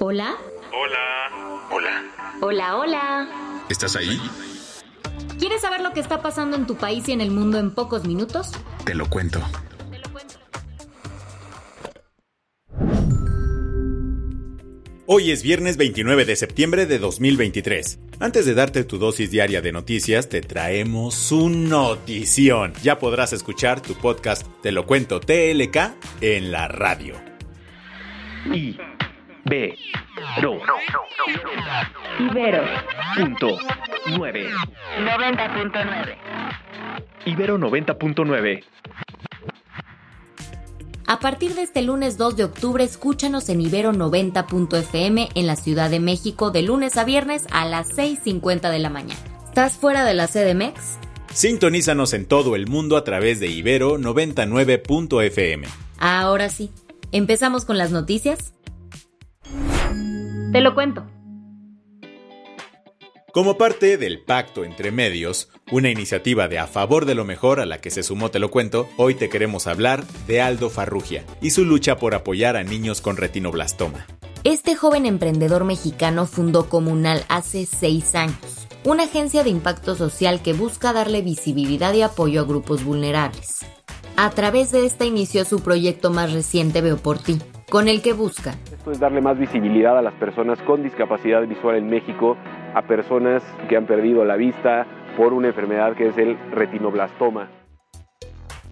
Hola. Hola. Hola. Hola, hola. ¿Estás ahí? ¿Quieres saber lo que está pasando en tu país y en el mundo en pocos minutos? Te lo cuento. Hoy es viernes 29 de septiembre de 2023. Antes de darte tu dosis diaria de noticias, te traemos un notición. Ya podrás escuchar tu podcast Te lo cuento TLK en la radio. I B Ro Ibero punto 9 90.9. Ibero 90.9 A partir de este lunes 2 de octubre, escúchanos en Ibero 90.fm en la Ciudad de México de lunes a viernes a las 6.50 de la mañana. ¿Estás fuera de la CDMX? Sintonízanos en todo el mundo a través de Ibero 99.fm. Ahora sí, empezamos con las noticias. Te lo cuento. Como parte del Pacto entre Medios, una iniciativa de a favor de lo mejor a la que se sumó Te lo cuento, hoy te queremos hablar de Aldo Farrugia y su lucha por apoyar a niños con retinoblastoma. Este joven emprendedor mexicano fundó Comunal hace seis años, una agencia de impacto social que busca darle visibilidad y apoyo a grupos vulnerables. A través de esta inició su proyecto más reciente Veo por ti, con el que busca Esto es darle más visibilidad a las personas con discapacidad visual en México, a personas que han perdido la vista por una enfermedad que es el retinoblastoma.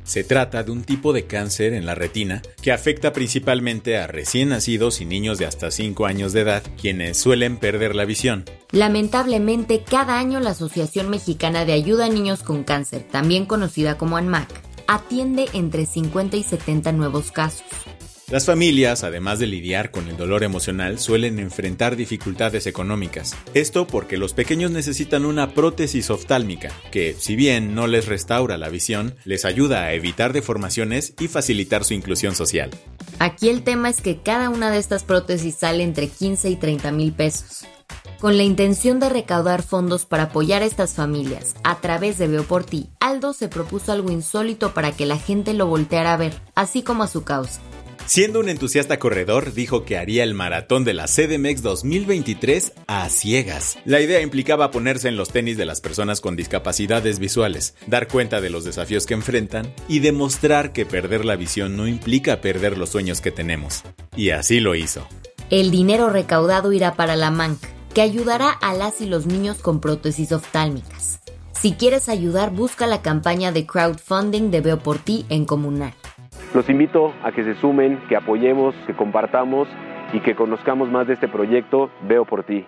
Se trata de un tipo de cáncer en la retina que afecta principalmente a recién nacidos y niños de hasta 5 años de edad, quienes suelen perder la visión. Lamentablemente, cada año la Asociación Mexicana de Ayuda a Niños con Cáncer, también conocida como ANMAC, atiende entre 50 y 70 nuevos casos. Las familias, además de lidiar con el dolor emocional, suelen enfrentar dificultades económicas. Esto porque los pequeños necesitan una prótesis oftálmica, que, si bien no les restaura la visión, les ayuda a evitar deformaciones y facilitar su inclusión social. Aquí el tema es que cada una de estas prótesis sale entre 15 y 30 mil pesos. Con la intención de recaudar fondos para apoyar a estas familias a través de Veo por ti, Aldo se propuso algo insólito para que la gente lo volteara a ver, así como a su causa. Siendo un entusiasta corredor, dijo que haría el maratón de la CDMX 2023 a ciegas. La idea implicaba ponerse en los tenis de las personas con discapacidades visuales, dar cuenta de los desafíos que enfrentan y demostrar que perder la visión no implica perder los sueños que tenemos. Y así lo hizo. El dinero recaudado irá para la MANC, que ayudará a las y los niños con prótesis oftálmicas. Si quieres ayudar, busca la campaña de crowdfunding de Veo por ti en Comunal. Los invito a que se sumen, que apoyemos, que compartamos y que conozcamos más de este proyecto Veo por ti.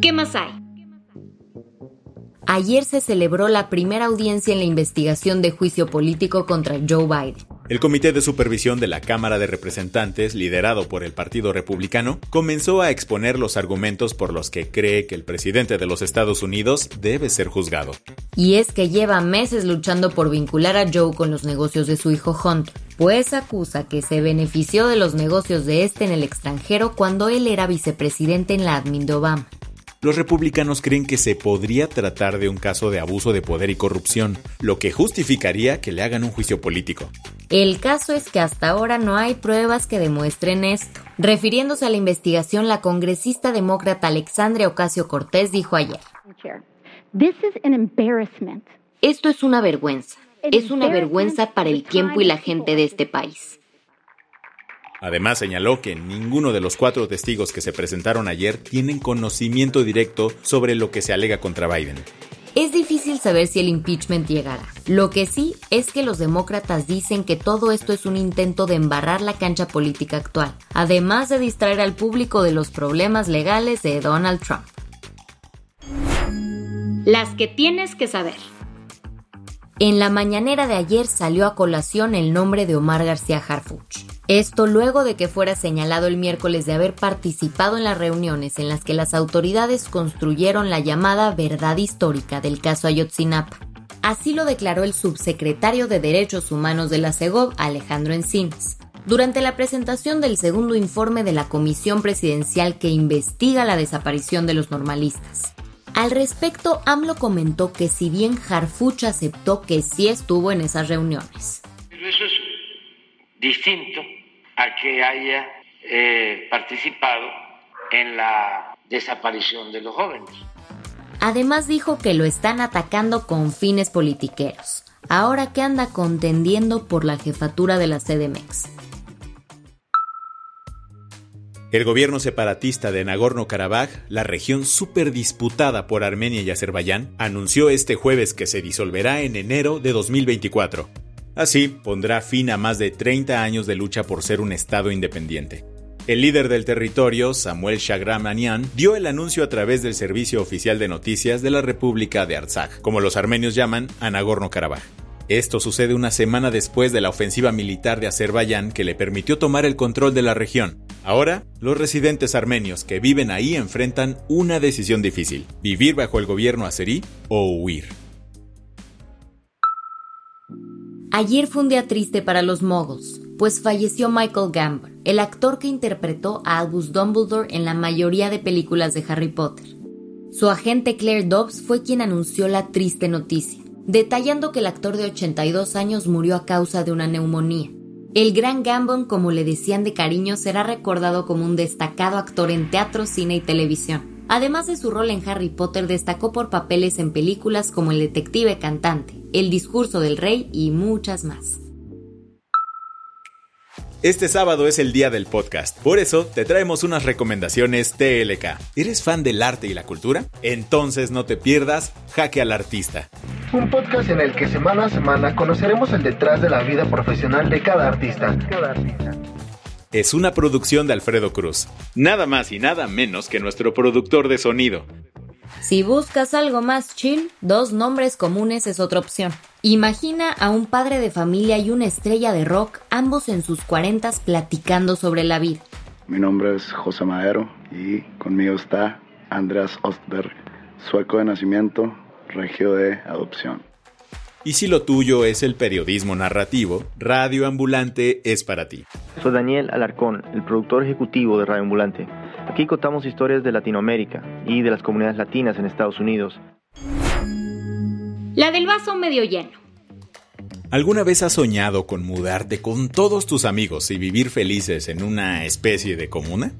¿Qué más hay? Ayer se celebró la primera audiencia en la investigación de juicio político contra Joe Biden. El Comité de Supervisión de la Cámara de Representantes, liderado por el Partido Republicano, comenzó a exponer los argumentos por los que cree que el presidente de los Estados Unidos debe ser juzgado. Y es que lleva meses luchando por vincular a Joe con los negocios de su hijo Hunter, pues acusa que se benefició de los negocios de este en el extranjero cuando él era vicepresidente en la admin de Obama. Los republicanos creen que se podría tratar de un caso de abuso de poder y corrupción, lo que justificaría que le hagan un juicio político. El caso es que hasta ahora no hay pruebas que demuestren esto. Refiriéndose a la investigación, la congresista demócrata Alexandria Ocasio Cortés dijo ayer, esto es una vergüenza. Es una vergüenza para el tiempo y la gente de este país. Además señaló que ninguno de los cuatro testigos que se presentaron ayer tienen conocimiento directo sobre lo que se alega contra Biden. Es difícil saber si el impeachment llegará. Lo que sí es que los demócratas dicen que todo esto es un intento de embarrar la cancha política actual, además de distraer al público de los problemas legales de Donald Trump. Las que tienes que saber. En la mañanera de ayer salió a colación el nombre de Omar García Harfuch. Esto luego de que fuera señalado el miércoles de haber participado en las reuniones en las que las autoridades construyeron la llamada verdad histórica del caso Ayotzinapa. Así lo declaró el subsecretario de Derechos Humanos de la CEGOV, Alejandro Encinas, durante la presentación del segundo informe de la comisión presidencial que investiga la desaparición de los normalistas. Al respecto, AMLO comentó que si bien Harfuch aceptó que sí estuvo en esas reuniones. Pero eso es distinto a que haya eh, participado en la desaparición de los jóvenes. Además dijo que lo están atacando con fines politiqueros, ahora que anda contendiendo por la jefatura de la CDMX. El gobierno separatista de Nagorno-Karabaj, la región súper disputada por Armenia y Azerbaiyán, anunció este jueves que se disolverá en enero de 2024. Así, pondrá fin a más de 30 años de lucha por ser un Estado independiente. El líder del territorio, Samuel Shagramanian, dio el anuncio a través del Servicio Oficial de Noticias de la República de Artsaj, como los armenios llaman a Nagorno-Karabaj. Esto sucede una semana después de la ofensiva militar de Azerbaiyán que le permitió tomar el control de la región. Ahora, los residentes armenios que viven ahí enfrentan una decisión difícil, vivir bajo el gobierno azerí o huir. Ayer fue un día triste para los mogos, pues falleció Michael Gambon, el actor que interpretó a Albus Dumbledore en la mayoría de películas de Harry Potter. Su agente Claire Dobbs fue quien anunció la triste noticia detallando que el actor de 82 años murió a causa de una neumonía. El gran Gambon, como le decían de cariño, será recordado como un destacado actor en teatro, cine y televisión. Además de su rol en Harry Potter, destacó por papeles en películas como El detective cantante, El discurso del rey y muchas más. Este sábado es el día del podcast, por eso te traemos unas recomendaciones TLK. ¿Eres fan del arte y la cultura? Entonces no te pierdas Jaque al Artista. Un podcast en el que semana a semana conoceremos el detrás de la vida profesional de cada artista. Cada artista. Es una producción de Alfredo Cruz, nada más y nada menos que nuestro productor de sonido. Si buscas algo más chill, dos nombres comunes es otra opción. Imagina a un padre de familia y una estrella de rock, ambos en sus cuarentas platicando sobre la vida. Mi nombre es José Madero y conmigo está Andreas Ostberg, sueco de nacimiento, regio de adopción. Y si lo tuyo es el periodismo narrativo, Radio Ambulante es para ti. Soy Daniel Alarcón, el productor ejecutivo de Radio Ambulante. Aquí contamos historias de Latinoamérica y de las comunidades latinas en Estados Unidos. La del vaso medio lleno. ¿Alguna vez has soñado con mudarte con todos tus amigos y vivir felices en una especie de comuna?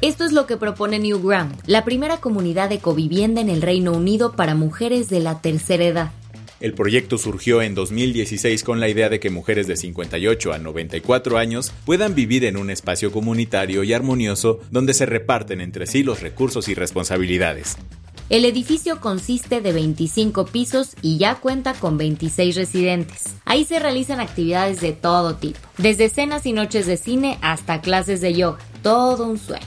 Esto es lo que propone Newground, la primera comunidad de covivienda en el Reino Unido para mujeres de la tercera edad. El proyecto surgió en 2016 con la idea de que mujeres de 58 a 94 años puedan vivir en un espacio comunitario y armonioso donde se reparten entre sí los recursos y responsabilidades. El edificio consiste de 25 pisos y ya cuenta con 26 residentes. Ahí se realizan actividades de todo tipo, desde cenas y noches de cine hasta clases de yoga. Todo un sueño.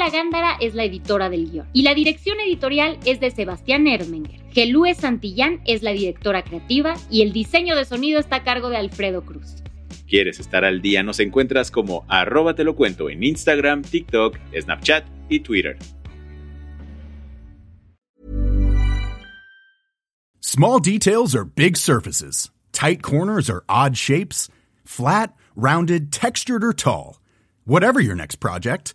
Paula Gándara es la editora del guion y la dirección editorial es de Sebastián Ermenger. Gelúe Santillán es la directora creativa y el diseño de sonido está a cargo de Alfredo Cruz. ¿Quieres estar al día? Nos encuentras como arroba te lo cuento en Instagram, TikTok, Snapchat y Twitter. Small details are big surfaces. Tight corners are odd shapes. Flat, rounded, textured or tall. Whatever your next project,